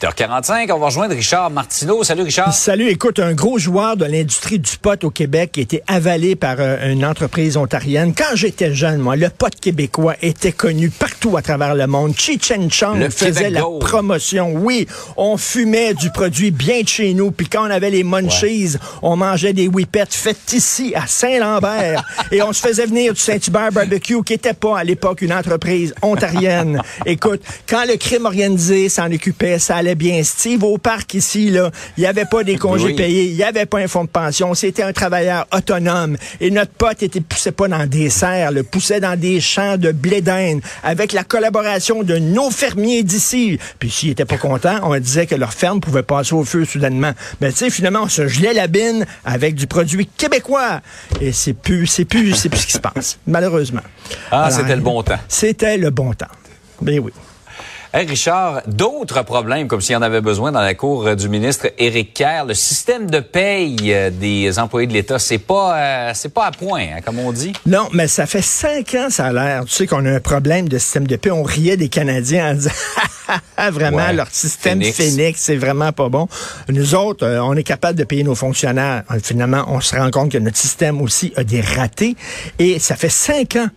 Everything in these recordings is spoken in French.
8h45, on va rejoindre Richard Martineau. Salut Richard. Salut, écoute, un gros joueur de l'industrie du pot au Québec qui a été avalé par euh, une entreprise ontarienne. Quand j'étais jeune, moi, le pot québécois était connu partout à travers le monde. Chichen Chong faisait la promotion. Oui, on fumait du produit bien de chez nous. Puis quand on avait les munchies, on mangeait des whippets faites ici à Saint-Lambert. et on se faisait venir du Saint-Hubert Barbecue qui n'était pas à l'époque une entreprise ontarienne. Écoute, quand le crime organisé s'en occupait, ça allait bien. Steve, au parc ici, là, il n'y avait pas des congés payés, il n'y avait pas un fonds de pension, c'était un travailleur autonome. Et notre pote était poussé pas dans des serres, le poussait dans des champs de blé d'Inde, avec la collaboration de nos fermiers d'ici. Puis s'ils étaient pas contents, on disait que leur ferme pouvait passer au feu soudainement. Mais tu sais, finalement, on se gelait la bine avec du produit québécois. Et c'est plus, c'est plus, c'est plus ce qui se passe, malheureusement. Ah, c'était le bon temps. C'était le bon temps. Ben oui. Hey Richard, d'autres problèmes, comme s'il y en avait besoin dans la cour du ministre Éric Kerr. Le système de paye euh, des employés de l'État, c'est pas euh, c'est pas à point, hein, comme on dit. Non, mais ça fait cinq ans, ça a l'air. Tu sais qu'on a un problème de système de paie. On riait des Canadiens en disant vraiment leur système Phoenix, c'est vraiment pas bon. Nous autres, euh, on est capable de payer nos fonctionnaires. Finalement, on se rend compte que notre système aussi a des ratés. Et ça fait cinq ans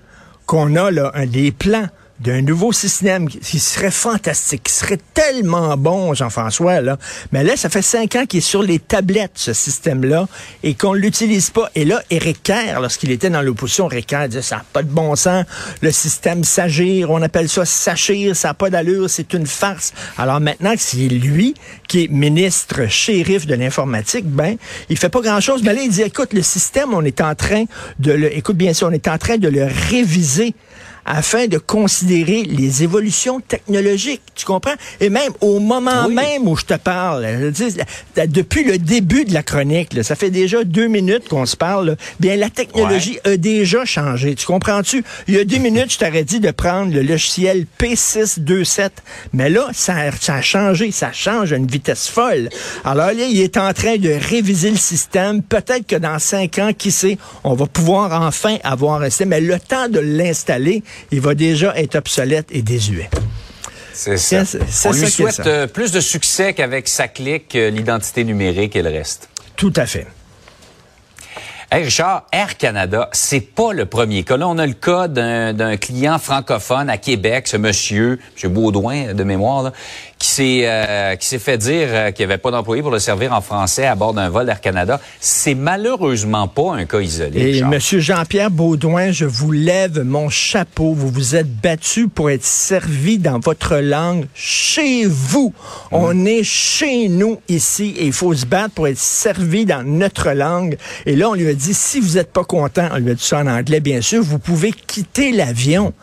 qu'on a là un, des plans d'un nouveau système qui serait fantastique, qui serait tellement bon, Jean-François, là. Mais là, ça fait cinq ans qu'il est sur les tablettes, ce système-là, et qu'on ne l'utilise pas. Et là, Éric Kerr, lorsqu'il était dans l'opposition, Éric Kerr disait, ça n'a pas de bon sens, le système s'agir, on appelle ça s'achir, ça n'a pas d'allure, c'est une farce. Alors maintenant que c'est lui qui est ministre shérif de l'informatique, ben, il fait pas grand-chose. Mais là, il dit, écoute, le système, on est en train de le, écoute bien sûr, on est en train de le réviser afin de considérer les évolutions technologiques. Tu comprends? Et même au moment même où je te parle, depuis le début de la chronique, ça fait déjà deux minutes qu'on se parle, bien la technologie a déjà changé. Tu comprends-tu? Il y a deux minutes, je t'aurais dit de prendre le logiciel P627. Mais là, ça, ça a changé. Ça change à une vitesse folle. Alors là, il est en train de réviser le système. Peut-être que dans cinq ans, qui sait, on va pouvoir enfin avoir un système. Mais le temps de l'installer, il va déjà être obsolète et désuet. C'est ça. On lui souhaite euh, plus de succès qu'avec sa clique, euh, l'identité numérique et le reste. Tout à fait. Hey Richard, Air Canada, c'est pas le premier cas. Là, on a le cas d'un client francophone à Québec, ce monsieur, M. Baudouin de mémoire, là, qui s'est euh, qui s'est fait dire euh, qu'il n'y avait pas d'employé pour le servir en français à bord d'un vol d'Air Canada. C'est malheureusement pas un cas isolé. Et Monsieur Jean-Pierre Baudouin, je vous lève mon chapeau. Vous vous êtes battu pour être servi dans votre langue chez vous. Mm. On est chez nous ici et il faut se battre pour être servi dans notre langue. Et là, on lui a dit, si vous n'êtes pas content, on lui a dit ça en anglais, bien sûr, vous pouvez quitter l'avion.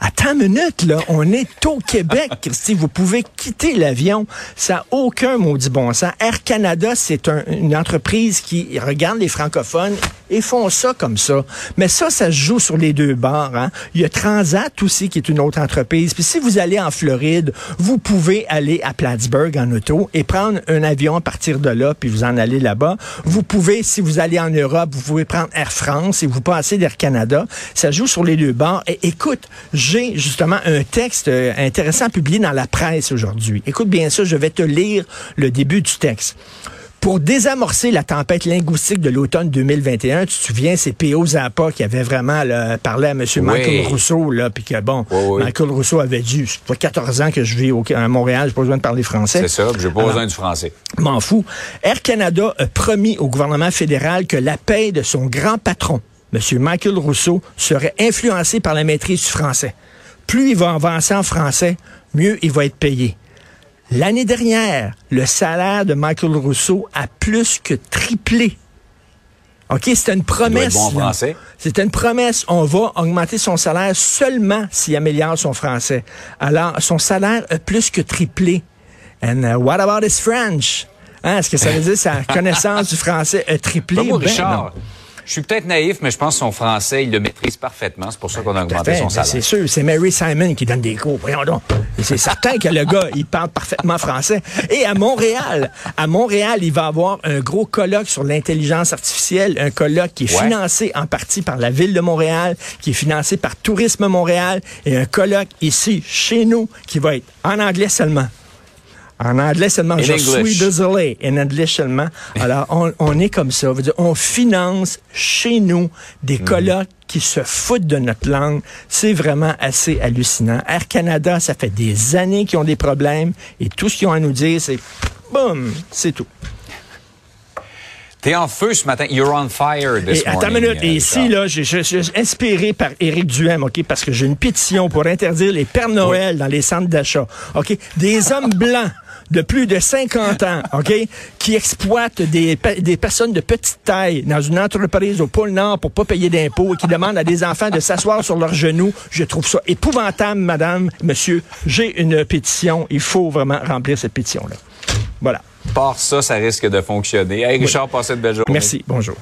Attends une minute, là. On est au Québec, Christy. Vous pouvez quitter l'avion. Ça n'a aucun maudit bon sens. Air Canada, c'est une entreprise qui regarde les francophones et font ça comme ça. Mais ça, ça se joue sur les deux bords. Hein. Il y a Transat aussi, qui est une autre entreprise. Puis si vous allez en Floride, vous pouvez aller à Plattsburgh en auto et prendre un avion à partir de là, puis vous en allez là-bas. Vous pouvez, si vous allez en Europe, vous pouvez prendre Air France et vous passez d'Air Canada. Ça joue sur les deux bords. Et écoute, j'ai justement un texte euh, intéressant publié dans la presse aujourd'hui. Écoute bien ça, je vais te lire le début du texte. Pour désamorcer la tempête linguistique de l'automne 2021, tu te souviens, c'est P.O. Zappa qui avait vraiment parlé à M. Michael Rousseau, là, puis que bon, Michael Rousseau avait dit, ça fait 14 ans que je vis au, à Montréal, j'ai pas besoin de parler français. C'est ça, j'ai pas besoin du français. M'en fous. Air Canada a promis au gouvernement fédéral que la paix de son grand patron, M. Michael Rousseau, serait influencée par la maîtrise du français plus il va avancer en français, mieux il va être payé. L'année dernière, le salaire de Michael Rousseau a plus que triplé. OK, c'était une promesse. Bon c'était une promesse. On va augmenter son salaire seulement s'il améliore son français. Alors, son salaire a plus que triplé. And uh, what about his French? Hein, est-ce que ça veut dire sa connaissance du français a triplé? Pas ben, Richard. Je suis peut-être naïf, mais je pense que son français, il le maîtrise parfaitement. C'est pour ça qu'on a augmenté son salaire. C'est sûr, c'est Mary Simon qui donne des cours. Voyons donc. C'est certain que le gars, il parle parfaitement français. Et à Montréal, à Montréal, il va avoir un gros colloque sur l'intelligence artificielle, un colloque qui est financé en partie par la ville de Montréal, qui est financé par Tourisme Montréal, et un colloque ici, chez nous, qui va être en anglais seulement. En anglais seulement, je suis désolé. En anglais seulement. Alors, on, est comme ça. On finance chez nous des mhm. colloques qui se foutent de notre langue. C'est vraiment assez hallucinant. Air Canada, ça fait des années qu'ils ont des problèmes et tout ce qu'ils ont à nous dire, c'est boum, c'est tout. T'es en feu ce matin. You're on fire this et, Attends une minute. Et ici, là, je, suis inspiré par Éric Duhem, OK? Parce que j'ai une pétition pour interdire les Pères Noël dans les centres d'achat. OK? Des hommes blancs de plus de 50 ans, OK, qui exploitent des, des personnes de petite taille dans une entreprise au pôle Nord pour pas payer d'impôts et qui demandent à des enfants de s'asseoir sur leurs genoux. Je trouve ça épouvantable, madame, monsieur. J'ai une pétition. Il faut vraiment remplir cette pétition-là. Voilà. Par ça, ça risque de fonctionner. Hey, Richard, passez de belle journée. Merci. Bonjour.